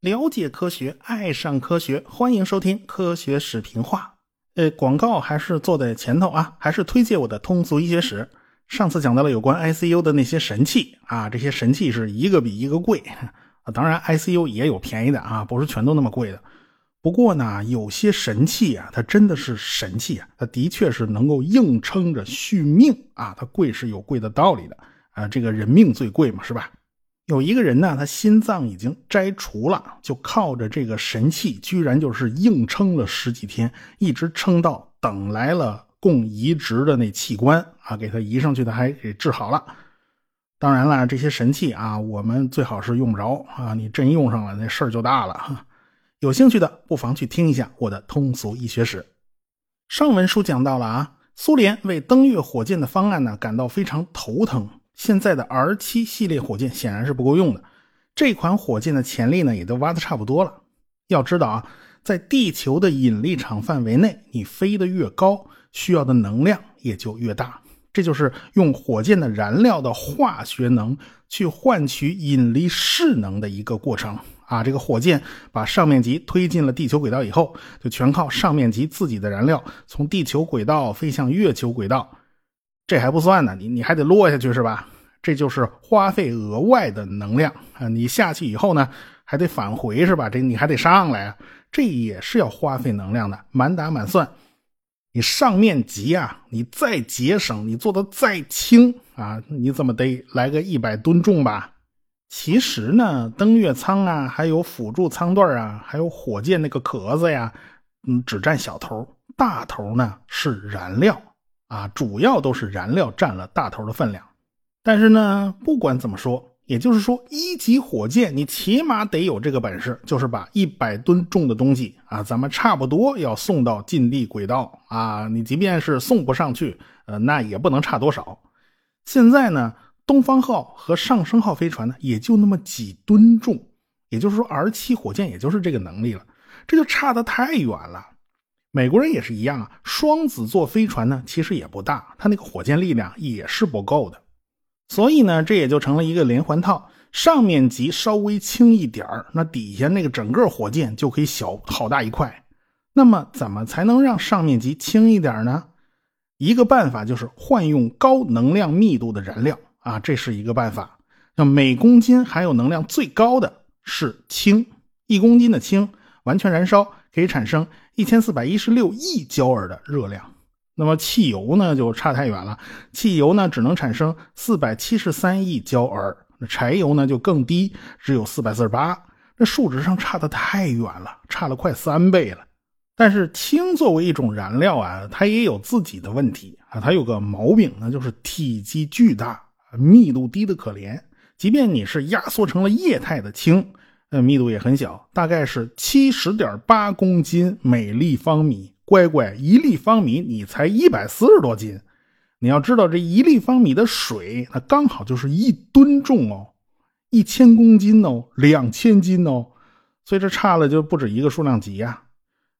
了解科学，爱上科学，欢迎收听《科学史评话》。呃，广告还是坐在前头啊，还是推荐我的通俗医学史。上次讲到了有关 ICU 的那些神器啊，这些神器是一个比一个贵啊。当然，ICU 也有便宜的啊，不是全都那么贵的。不过呢，有些神器啊，它真的是神器啊，它的确是能够硬撑着续命啊。它贵是有贵的道理的啊，这个人命最贵嘛，是吧？有一个人呢，他心脏已经摘除了，就靠着这个神器，居然就是硬撑了十几天，一直撑到等来了。供移植的那器官啊，给他移上去的还给治好了。当然了，这些神器啊，我们最好是用不着啊。你真用上了，那事儿就大了哈。有兴趣的不妨去听一下我的通俗医学史。上文书讲到了啊，苏联为登月火箭的方案呢感到非常头疼。现在的 R 七系列火箭显然是不够用的，这款火箭的潜力呢也都挖的差不多了。要知道啊，在地球的引力场范围内，你飞得越高。需要的能量也就越大，这就是用火箭的燃料的化学能去换取引力势能的一个过程啊！这个火箭把上面级推进了地球轨道以后，就全靠上面级自己的燃料从地球轨道飞向月球轨道。这还不算呢，你你还得落下去是吧？这就是花费额外的能量啊！你下去以后呢，还得返回是吧？这你还得上来啊，这也是要花费能量的，满打满算。你上面级啊，你再节省，你做的再轻啊，你怎么得来个一百吨重吧？其实呢，登月舱啊，还有辅助舱段啊，还有火箭那个壳子呀，嗯，只占小头，大头呢是燃料啊，主要都是燃料占了大头的分量。但是呢，不管怎么说。也就是说，一级火箭你起码得有这个本事，就是把一百吨重的东西啊，咱们差不多要送到近地轨道啊。你即便是送不上去，呃，那也不能差多少。现在呢，东方号和上升号飞船呢，也就那么几吨重，也就是说，R 七火箭也就是这个能力了，这就差得太远了。美国人也是一样啊，双子座飞船呢，其实也不大，它那个火箭力量也是不够的。所以呢，这也就成了一个连环套。上面级稍微轻一点那底下那个整个火箭就可以小好大一块。那么，怎么才能让上面级轻一点呢？一个办法就是换用高能量密度的燃料啊，这是一个办法。那每公斤含有能量最高的是氢，一公斤的氢完全燃烧可以产生一千四百一十六亿焦耳的热量。那么汽油呢就差太远了，汽油呢只能产生四百七十三亿焦耳，那柴油呢就更低，只有四百四十八，这数值上差的太远了，差了快三倍了。但是氢作为一种燃料啊，它也有自己的问题啊，它有个毛病，那就是体积巨大，密度低的可怜。即便你是压缩成了液态的氢，呃，密度也很小，大概是七十点八公斤每立方米。乖乖，一立方米你才一百四十多斤，你要知道这一立方米的水，那刚好就是一吨重哦，一千公斤哦，两千斤哦，所以这差了就不止一个数量级呀。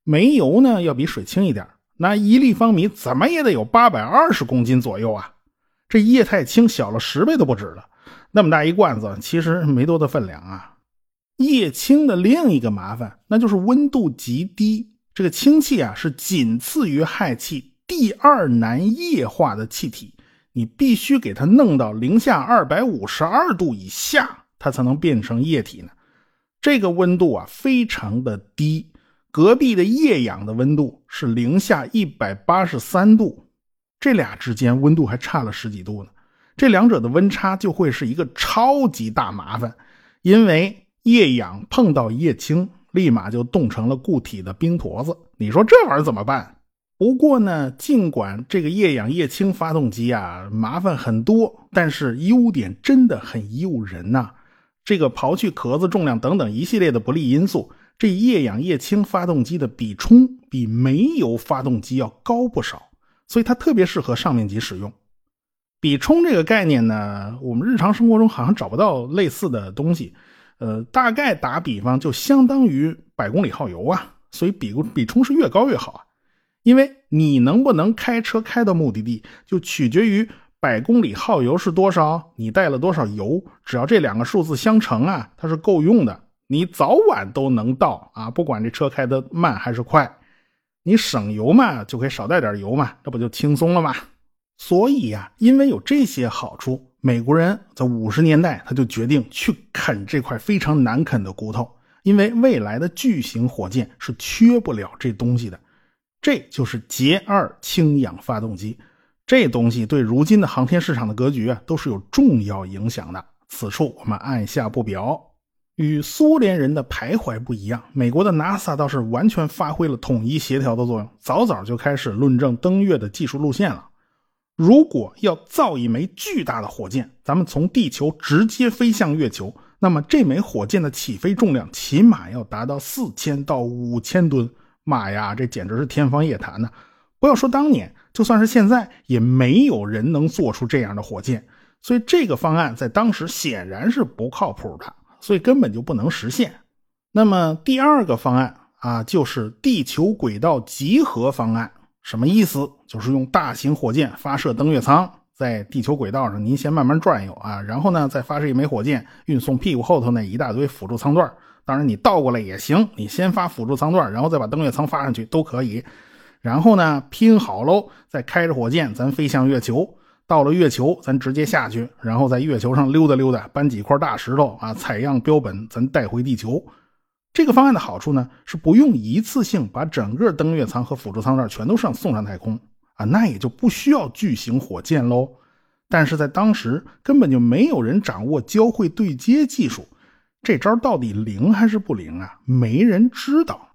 煤油呢要比水轻一点，那一立方米怎么也得有八百二十公斤左右啊，这液态氢小了十倍都不止了，那么大一罐子其实没多大分量啊。液氢的另一个麻烦，那就是温度极低。这个氢气啊，是仅次于氦气第二难液化的气体，你必须给它弄到零下二百五十二度以下，它才能变成液体呢。这个温度啊，非常的低。隔壁的液氧的温度是零下一百八十三度，这俩之间温度还差了十几度呢。这两者的温差就会是一个超级大麻烦，因为液氧碰到液氢。立马就冻成了固体的冰坨子，你说这玩意儿怎么办？不过呢，尽管这个液氧液氢发动机啊麻烦很多，但是优点真的很诱人呐。这个刨去壳子重量等等一系列的不利因素，这液氧液氢发动机的比冲比煤油发动机要高不少，所以它特别适合上面级使用。比冲这个概念呢，我们日常生活中好像找不到类似的东西。呃，大概打比方，就相当于百公里耗油啊，所以比比冲是越高越好啊，因为你能不能开车开到目的地，就取决于百公里耗油是多少？你带了多少油？只要这两个数字相乘啊，它是够用的，你早晚都能到啊！不管这车开的慢还是快，你省油嘛，就可以少带点油嘛，这不就轻松了吗？所以呀，因为有这些好处，美国人在五十年代他就决定去啃这块非常难啃的骨头，因为未来的巨型火箭是缺不了这东西的。这就是捷二氢氧发动机，这东西对如今的航天市场的格局啊都是有重要影响的。此处我们按下不表。与苏联人的徘徊不一样，美国的 NASA 倒是完全发挥了统一协调的作用，早早就开始论证登月的技术路线了。如果要造一枚巨大的火箭，咱们从地球直接飞向月球，那么这枚火箭的起飞重量起码要达到四千到五千吨。妈呀，这简直是天方夜谭呐！不要说当年，就算是现在，也没有人能做出这样的火箭。所以这个方案在当时显然是不靠谱的，所以根本就不能实现。那么第二个方案啊，就是地球轨道集合方案。什么意思？就是用大型火箭发射登月舱，在地球轨道上您先慢慢转悠啊，然后呢再发射一枚火箭运送屁股后头那一大堆辅助舱段。当然你倒过来也行，你先发辅助舱段，然后再把登月舱发上去都可以。然后呢拼好喽，再开着火箭咱飞向月球。到了月球咱直接下去，然后在月球上溜达溜达，搬几块大石头啊，采样标本咱带回地球。这个方案的好处呢，是不用一次性把整个登月舱和辅助舱段全都上送上太空啊，那也就不需要巨型火箭喽。但是在当时根本就没有人掌握交会对接技术，这招到底灵还是不灵啊？没人知道。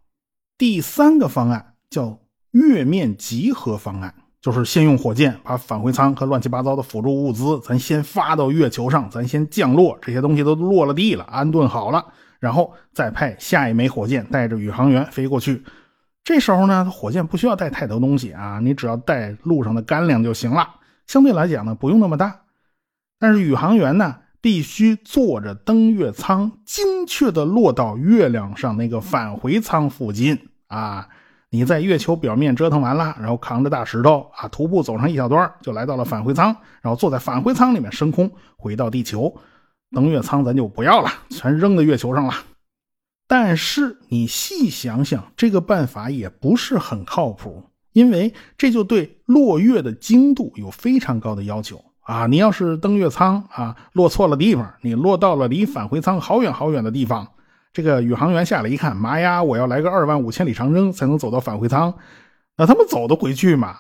第三个方案叫月面集合方案，就是先用火箭把返回舱和乱七八糟的辅助物资，咱先发到月球上，咱先降落，这些东西都落了地了，安顿好了。然后再派下一枚火箭带着宇航员飞过去。这时候呢，火箭不需要带太多东西啊，你只要带路上的干粮就行了。相对来讲呢，不用那么大。但是宇航员呢，必须坐着登月舱，精确的落到月亮上那个返回舱附近啊。你在月球表面折腾完了，然后扛着大石头啊，徒步走上一小段，就来到了返回舱，然后坐在返回舱里面升空回到地球。登月舱咱就不要了，全扔在月球上了。但是你细想想，这个办法也不是很靠谱，因为这就对落月的精度有非常高的要求啊！你要是登月舱啊落错了地方，你落到了离返回舱好远好远的地方，这个宇航员下来一看，妈呀，我要来个二万五千里长征才能走到返回舱，那他们走得回去吗？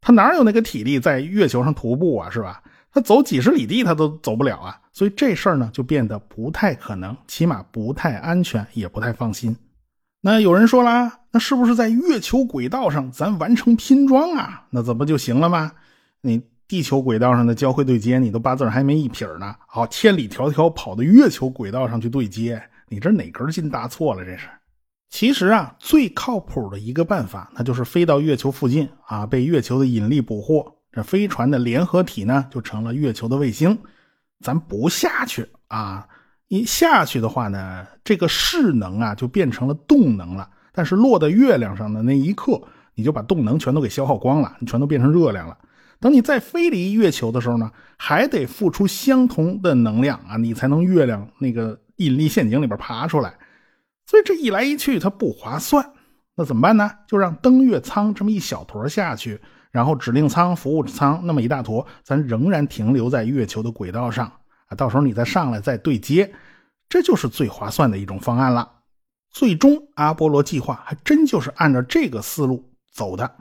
他哪有那个体力在月球上徒步啊，是吧？他走几十里地，他都走不了啊，所以这事儿呢就变得不太可能，起码不太安全，也不太放心。那有人说啦，那是不是在月球轨道上咱完成拼装啊？那怎么就行了吗？你地球轨道上的交会对接，你都八字还没一撇呢，好，千里迢迢跑到月球轨道上去对接，你这哪根筋搭错了？这是。其实啊，最靠谱的一个办法，那就是飞到月球附近啊，被月球的引力捕获。这飞船的联合体呢，就成了月球的卫星。咱不下去啊！一下去的话呢，这个势能啊就变成了动能了。但是落在月亮上的那一刻，你就把动能全都给消耗光了，你全都变成热量了。等你再飞离月球的时候呢，还得付出相同的能量啊，你才能月亮那个引力陷阱里边爬出来。所以这一来一去，它不划算。那怎么办呢？就让登月舱这么一小坨下去。然后指令舱、服务舱那么一大坨，咱仍然停留在月球的轨道上啊，到时候你再上来再对接，这就是最划算的一种方案了。最终，阿波罗计划还真就是按照这个思路走的。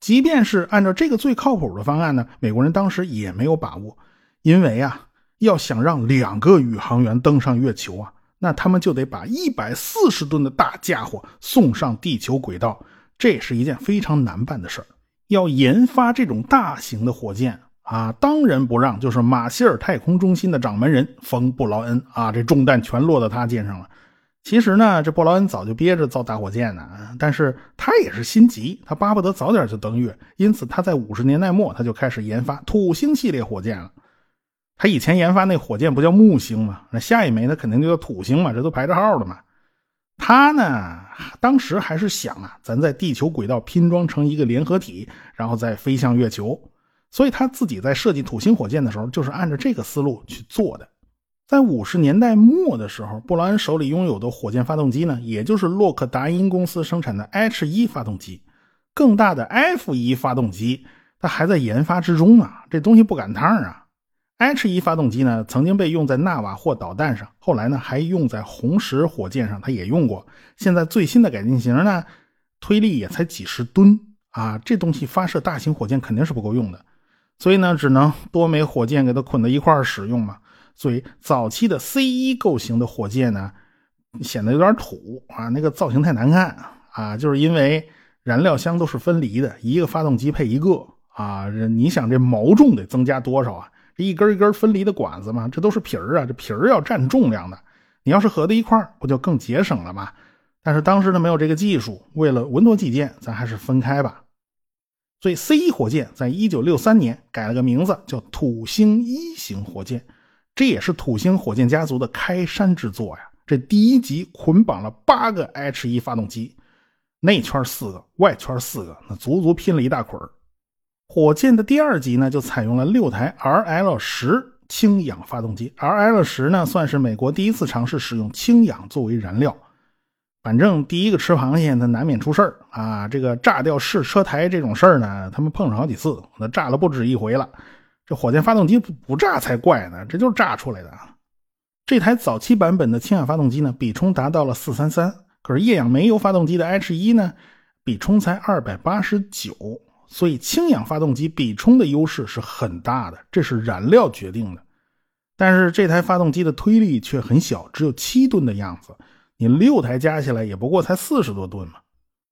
即便是按照这个最靠谱的方案呢，美国人当时也没有把握，因为啊，要想让两个宇航员登上月球啊，那他们就得把一百四十吨的大家伙送上地球轨道，这是一件非常难办的事儿。要研发这种大型的火箭啊，当仁不让就是马歇尔太空中心的掌门人冯布劳恩啊，这重担全落到他肩上了。其实呢，这布劳恩早就憋着造大火箭呢，但是他也是心急，他巴不得早点就登月，因此他在五十年代末他就开始研发土星系列火箭了。他以前研发那火箭不叫木星吗？那下一枚那肯定就叫土星嘛，这都排着号的嘛。他呢，当时还是想啊，咱在地球轨道拼装成一个联合体，然后再飞向月球。所以他自己在设计土星火箭的时候，就是按照这个思路去做的。在五十年代末的时候，布劳恩手里拥有的火箭发动机呢，也就是洛克达因公司生产的 H1 发动机，更大的 F1 发动机，它还在研发之中啊。这东西不赶趟啊。H1 发动机呢，曾经被用在纳瓦霍导弹上，后来呢还用在红石火箭上，它也用过。现在最新的改进型呢，推力也才几十吨啊，这东西发射大型火箭肯定是不够用的，所以呢，只能多枚火箭给它捆在一块使用嘛。所以早期的 C 一构型的火箭呢，显得有点土啊，那个造型太难看啊，就是因为燃料箱都是分离的，一个发动机配一个啊，你想这毛重得增加多少啊？这一根一根分离的管子嘛，这都是皮儿啊，这皮儿要占重量的，你要是合在一块不就更节省了吗？但是当时呢没有这个技术，为了稳妥起见，咱还是分开吧。所以 C 一火箭在一九六三年改了个名字，叫土星一型火箭。这也是土星火箭家族的开山之作呀！这第一级捆绑了八个 H 一发动机，内圈四个，外圈四个，那足足拼了一大捆火箭的第二级呢，就采用了六台 RL 十氢氧发动机。RL 十呢，算是美国第一次尝试使用氢氧作为燃料。反正第一个吃螃蟹，它难免出事儿啊！这个炸掉试车台这种事儿呢，他们碰上好几次，那炸了不止一回了。这火箭发动机不不炸才怪呢，这就是炸出来的啊！这台早期版本的氢氧发动机呢，比冲达到了四三三，可是液氧煤油发动机的 H 一呢，比冲才二百八十九，所以氢氧发动机比冲的优势是很大的，这是燃料决定的。但是这台发动机的推力却很小，只有七吨的样子，你六台加起来也不过才四十多吨嘛。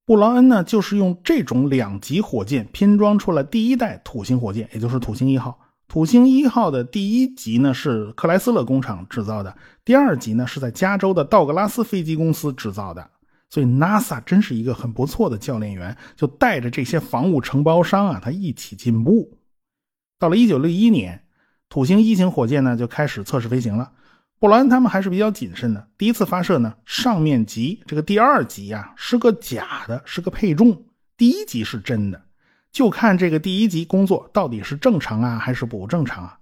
布劳恩呢，就是用这种两级火箭拼装出了第一代土星火箭，也就是土星一号。土星一号的第一级呢是克莱斯勒工厂制造的，第二级呢是在加州的道格拉斯飞机公司制造的。所以 NASA 真是一个很不错的教练员，就带着这些防务承包商啊，他一起进步。到了1961年，土星一型火箭呢就开始测试飞行了。布劳恩他们还是比较谨慎的，第一次发射呢，上面级这个第二级啊是个假的，是个配重，第一级是真的。就看这个第一级工作到底是正常啊，还是不正常啊？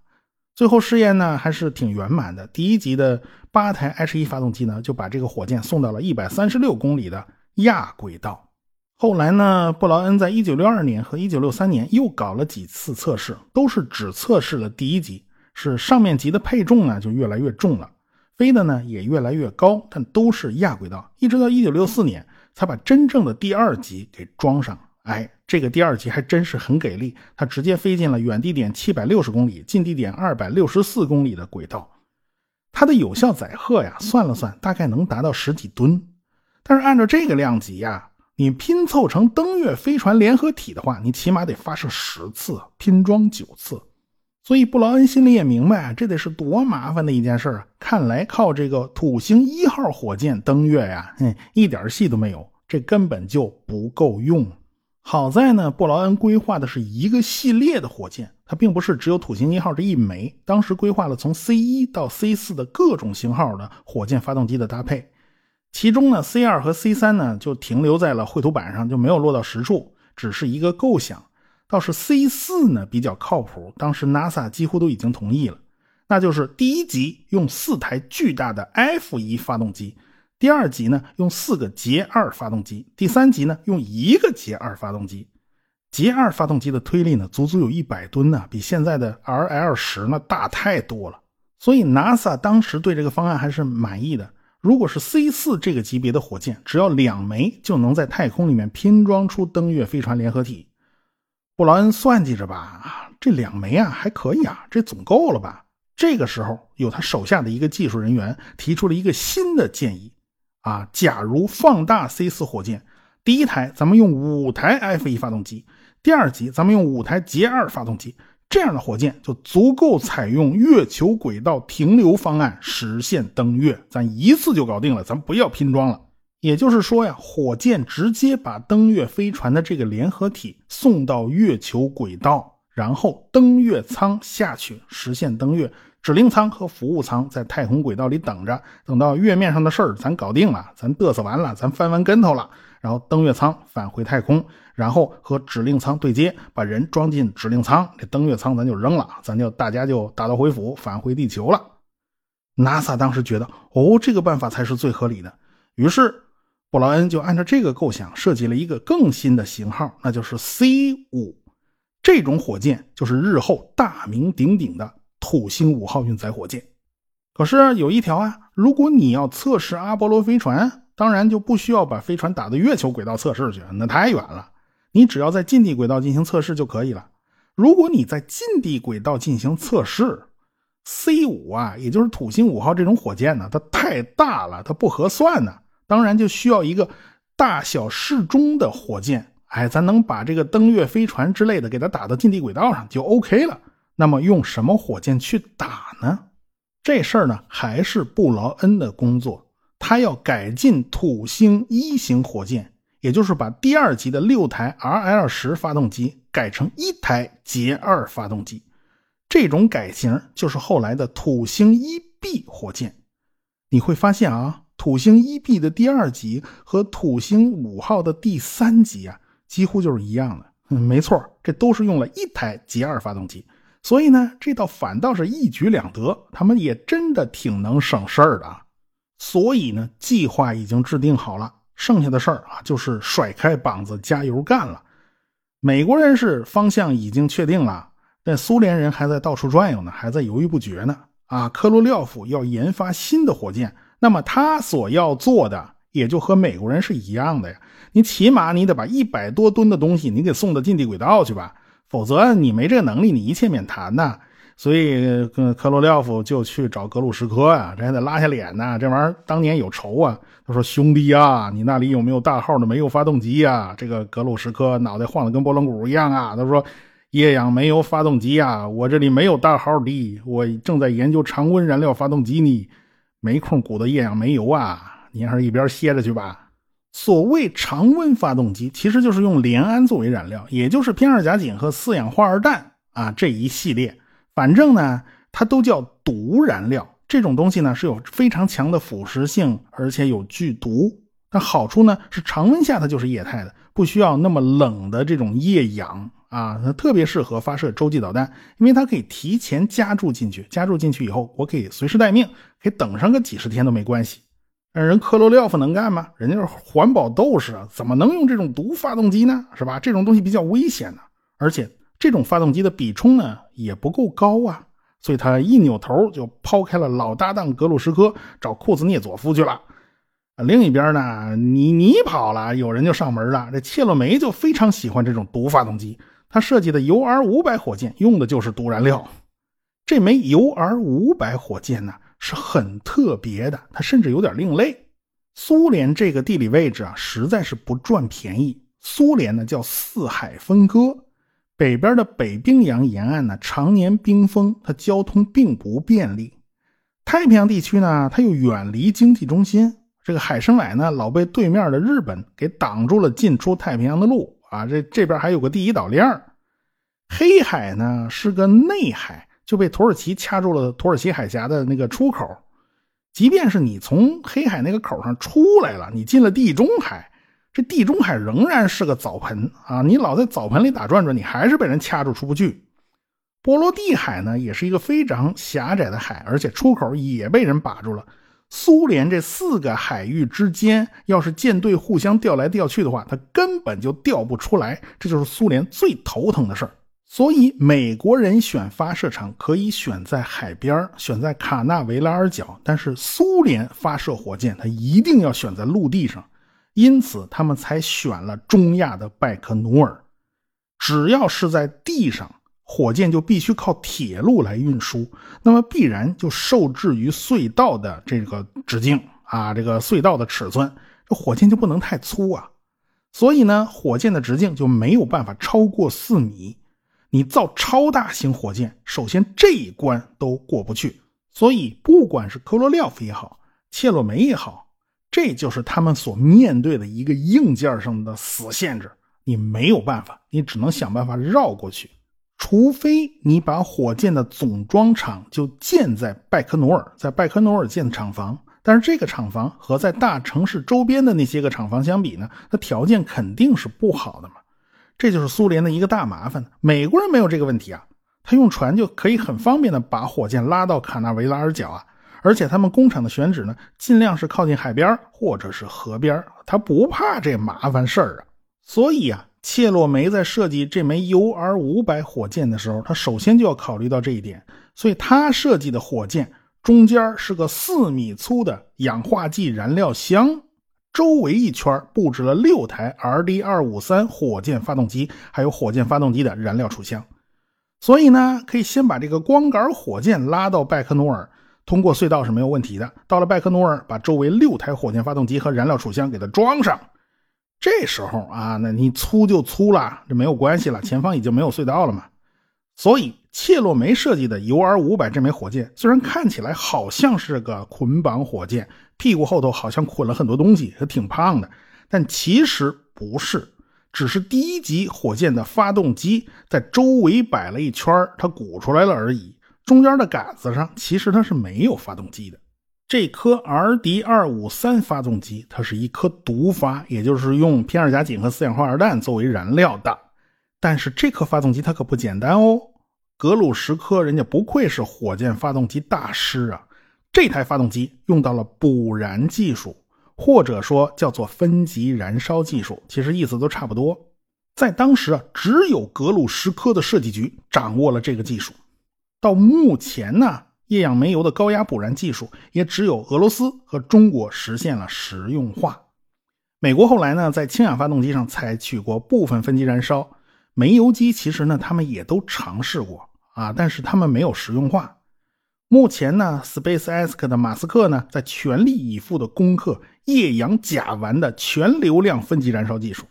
最后试验呢，还是挺圆满的。第一级的八台 H 一发动机呢，就把这个火箭送到了一百三十六公里的亚轨道。后来呢，布劳恩在一九六二年和一九六三年又搞了几次测试，都是只测试了第一级，是上面级的配重呢就越来越重了，飞的呢也越来越高，但都是亚轨道。一直到一九六四年，才把真正的第二级给装上。哎，这个第二级还真是很给力，它直接飞进了远地点七百六十公里、近地点二百六十四公里的轨道。它的有效载荷呀，算了算，大概能达到十几吨。但是按照这个量级呀，你拼凑成登月飞船联合体的话，你起码得发射十次，拼装九次。所以布劳恩心里也明白，这得是多麻烦的一件事啊！看来靠这个土星一号火箭登月呀，哼，一点戏都没有，这根本就不够用。好在呢，布劳恩规划的是一个系列的火箭，它并不是只有土星一号这一枚。当时规划了从 C 一到 C 四的各种型号的火箭发动机的搭配，其中呢 C 二和 C 三呢就停留在了绘图板上，就没有落到实处，只是一个构想。倒是 C 四呢比较靠谱，当时 NASA 几乎都已经同意了，那就是第一级用四台巨大的 F 一发动机。第二级呢，用四个捷二发动机；第三级呢，用一个捷二发动机。捷二发动机的推力呢，足足有一百吨呢，比现在的 RL 十呢大太多了。所以 NASA 当时对这个方案还是满意的。如果是 C 四这个级别的火箭，只要两枚就能在太空里面拼装出登月飞船联合体。布劳恩算计着吧，这两枚啊还可以啊，这总够了吧？这个时候，有他手下的一个技术人员提出了一个新的建议。啊，假如放大 C 四火箭，第一台咱们用五台 F 一发动机，第二级咱们用五台捷二发动机，这样的火箭就足够采用月球轨道停留方案实现登月，咱一次就搞定了，咱不要拼装了。也就是说呀，火箭直接把登月飞船的这个联合体送到月球轨道，然后登月舱下去实现登月。指令舱和服务舱在太空轨道里等着，等到月面上的事儿咱搞定了，咱嘚瑟完了，咱翻完跟头了，然后登月舱返回太空，然后和指令舱对接，把人装进指令舱，这登月舱咱就扔了，咱就大家就打道回府，返回地球了。NASA 当时觉得，哦，这个办法才是最合理的，于是布劳恩就按照这个构想设计了一个更新的型号，那就是 C 五。这种火箭就是日后大名鼎鼎的土星五号运载火箭。可是有一条啊，如果你要测试阿波罗飞船，当然就不需要把飞船打到月球轨道测试去，那太远了。你只要在近地轨道进行测试就可以了。如果你在近地轨道进行测试，C 五啊，也就是土星五号这种火箭呢，它太大了，它不合算呢。当然就需要一个大小适中的火箭。哎，咱能把这个登月飞船之类的给它打到近地轨道上就 OK 了。那么用什么火箭去打呢？这事儿呢，还是布劳恩的工作。他要改进土星一型火箭，也就是把第二级的六台 RL 十发动机改成一台捷二发动机。这种改型就是后来的土星一 B 火箭。你会发现啊，土星一 B 的第二级和土星五号的第三级啊，几乎就是一样的。嗯，没错，这都是用了一台捷二发动机。所以呢，这倒反倒是一举两得，他们也真的挺能省事儿的。所以呢，计划已经制定好了，剩下的事儿啊，就是甩开膀子加油干了。美国人是方向已经确定了，但苏联人还在到处转悠呢，还在犹豫不决呢。啊，科罗廖夫要研发新的火箭，那么他所要做的也就和美国人是一样的呀。你起码你得把一百多吨的东西你给送到近地轨道去吧。否则你没这个能力，你一切免谈呐。所以，科罗廖夫就去找格鲁什科啊，这还得拉下脸呐。这玩意儿当年有仇啊。他说：“兄弟啊，你那里有没有大号的煤油发动机呀？”这个格鲁什科脑袋晃得跟拨浪鼓一样啊。他说：“液氧煤油发动机啊，我这里没有大号的，我正在研究常温燃料发动机呢，没空鼓捣液氧煤油啊。你还是一边歇着去吧。”所谓常温发动机，其实就是用联氨作为燃料，也就是偏二甲肼和四氧化二氮啊这一系列。反正呢，它都叫毒燃料。这种东西呢是有非常强的腐蚀性，而且有剧毒。但好处呢是常温下它就是液态的，不需要那么冷的这种液氧啊。它特别适合发射洲际导弹，因为它可以提前加注进去。加注进去以后，我可以随时待命，可以等上个几十天都没关系。人科罗廖夫能干吗？人家是环保斗士啊，怎么能用这种毒发动机呢？是吧？这种东西比较危险呢，而且这种发动机的比冲呢也不够高啊，所以他一扭头就抛开了老搭档格鲁什科，找库兹涅佐夫去了。另一边呢，你你跑了，有人就上门了。这切洛梅就非常喜欢这种毒发动机，他设计的 UR 五百火箭用的就是毒燃料。这枚 UR 五百火箭呢？是很特别的，它甚至有点另类。苏联这个地理位置啊，实在是不赚便宜。苏联呢叫四海分割，北边的北冰洋沿岸呢常年冰封，它交通并不便利。太平洋地区呢，它又远离经济中心，这个海参崴呢老被对面的日本给挡住了进出太平洋的路啊。这这边还有个第一岛链黑海呢是个内海。就被土耳其掐住了土耳其海峡的那个出口，即便是你从黑海那个口上出来了，你进了地中海，这地中海仍然是个澡盆啊！你老在澡盆里打转转，你还是被人掐住出不去。波罗的海呢，也是一个非常狭窄的海，而且出口也被人把住了。苏联这四个海域之间，要是舰队互相调来调去的话，它根本就调不出来，这就是苏联最头疼的事儿。所以，美国人选发射场可以选在海边选在卡纳维拉尔角，但是苏联发射火箭，它一定要选在陆地上，因此他们才选了中亚的拜科努尔。只要是在地上，火箭就必须靠铁路来运输，那么必然就受制于隧道的这个直径啊，这个隧道的尺寸，这火箭就不能太粗啊。所以呢，火箭的直径就没有办法超过四米。你造超大型火箭，首先这一关都过不去，所以不管是科罗廖夫也好，切洛梅也好，这就是他们所面对的一个硬件上的死限制。你没有办法，你只能想办法绕过去，除非你把火箭的总装厂就建在拜科努尔，在拜科努尔建厂房，但是这个厂房和在大城市周边的那些个厂房相比呢，它条件肯定是不好的嘛。这就是苏联的一个大麻烦。美国人没有这个问题啊，他用船就可以很方便的把火箭拉到卡纳维拉尔角啊。而且他们工厂的选址呢，尽量是靠近海边或者是河边，他不怕这麻烦事儿啊。所以啊，切洛梅在设计这枚 UR 五百火箭的时候，他首先就要考虑到这一点。所以他设计的火箭中间是个四米粗的氧化剂燃料箱，周围一圈布置了六台 RD 二五三火箭发动机，还有火箭发动机的燃料储箱。所以呢，可以先把这个光杆火箭拉到拜克努尔。通过隧道是没有问题的。到了拜科努尔，把周围六台火箭发动机和燃料储箱给它装上。这时候啊，那你粗就粗了，这没有关系了。前方已经没有隧道了嘛。所以切洛梅设计的 UR 五百这枚火箭，虽然看起来好像是个捆绑火箭，屁股后头好像捆了很多东西，还挺胖的，但其实不是，只是第一级火箭的发动机在周围摆了一圈，它鼓出来了而已。中间的杆子上其实它是没有发动机的。这颗 RD 二五三发动机，它是一颗毒发，也就是用偏二甲肼和四氧化二氮作为燃料的。但是这颗发动机它可不简单哦。格鲁什科人家不愧是火箭发动机大师啊！这台发动机用到了补燃技术，或者说叫做分级燃烧技术，其实意思都差不多。在当时啊，只有格鲁什科的设计局掌握了这个技术。到目前呢，液氧煤油的高压补燃技术也只有俄罗斯和中国实现了实用化。美国后来呢，在氢氧发动机上采取过部分分级燃烧，煤油机其实呢，他们也都尝试过啊，但是他们没有实用化。目前呢，SpaceX 的马斯克呢，在全力以赴的攻克液氧甲烷的全流量分级燃烧技术。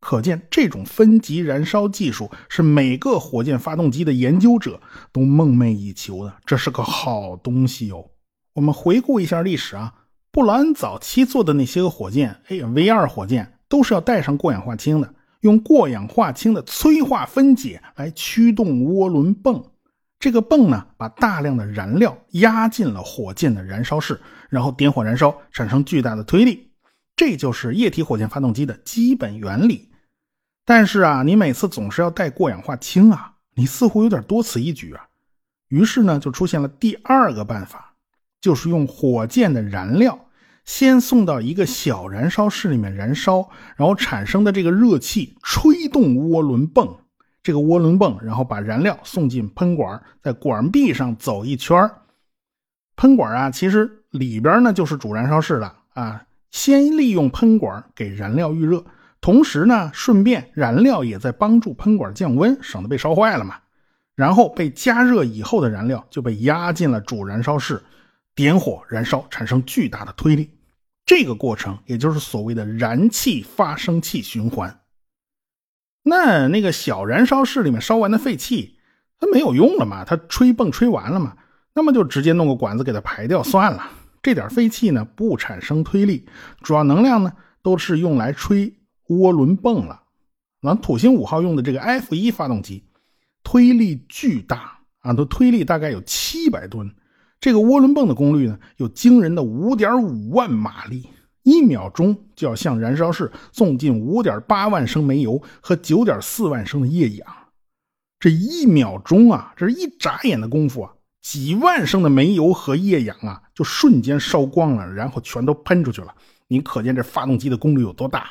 可见，这种分级燃烧技术是每个火箭发动机的研究者都梦寐以求的，这是个好东西哦。我们回顾一下历史啊，布劳恩早期做的那些个火箭，哎，V 二火箭都是要带上过氧化氢的，用过氧化氢的催化分解来驱动涡轮泵。这个泵呢，把大量的燃料压进了火箭的燃烧室，然后点火燃烧，产生巨大的推力。这就是液体火箭发动机的基本原理。但是啊，你每次总是要带过氧化氢啊，你似乎有点多此一举啊。于是呢，就出现了第二个办法，就是用火箭的燃料先送到一个小燃烧室里面燃烧，然后产生的这个热气吹动涡轮泵，这个涡轮泵然后把燃料送进喷管，在管壁上走一圈喷管啊，其实里边呢就是主燃烧室了啊，先利用喷管给燃料预热。同时呢，顺便燃料也在帮助喷管降温，省得被烧坏了嘛。然后被加热以后的燃料就被压进了主燃烧室，点火燃烧，产生巨大的推力。这个过程也就是所谓的燃气发生器循环。那那个小燃烧室里面烧完的废气，它没有用了嘛？它吹泵吹完了嘛？那么就直接弄个管子给它排掉算了。这点废气呢，不产生推力，主要能量呢都是用来吹。涡轮泵了，那土星五号用的这个 F 一发动机，推力巨大啊，它推力大概有七百吨。这个涡轮泵的功率呢，有惊人的五点五万马力，一秒钟就要向燃烧室送进五点八万升煤油和九点四万升的液氧。这一秒钟啊，这是一眨眼的功夫啊，几万升的煤油和液氧啊，就瞬间烧光了，然后全都喷出去了。你可见这发动机的功率有多大？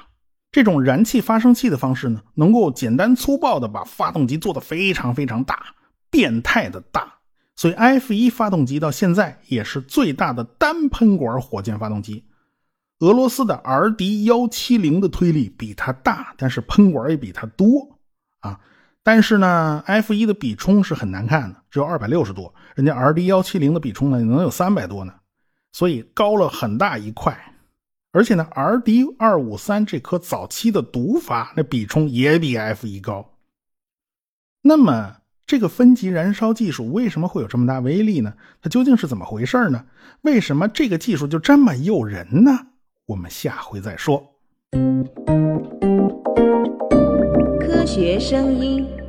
这种燃气发生器的方式呢，能够简单粗暴的把发动机做得非常非常大，变态的大。所以 F 一发动机到现在也是最大的单喷管火箭发动机。俄罗斯的 RD 幺七零的推力比它大，但是喷管也比它多啊。但是呢，F 一的比冲是很难看的，只有二百六十多，人家 RD 幺七零的比冲呢能有三百多呢，所以高了很大一块。而且呢，RD 二五三这颗早期的毒发，那比冲也比 F 一高。那么，这个分级燃烧技术为什么会有这么大威力呢？它究竟是怎么回事呢？为什么这个技术就这么诱人呢？我们下回再说。科学声音。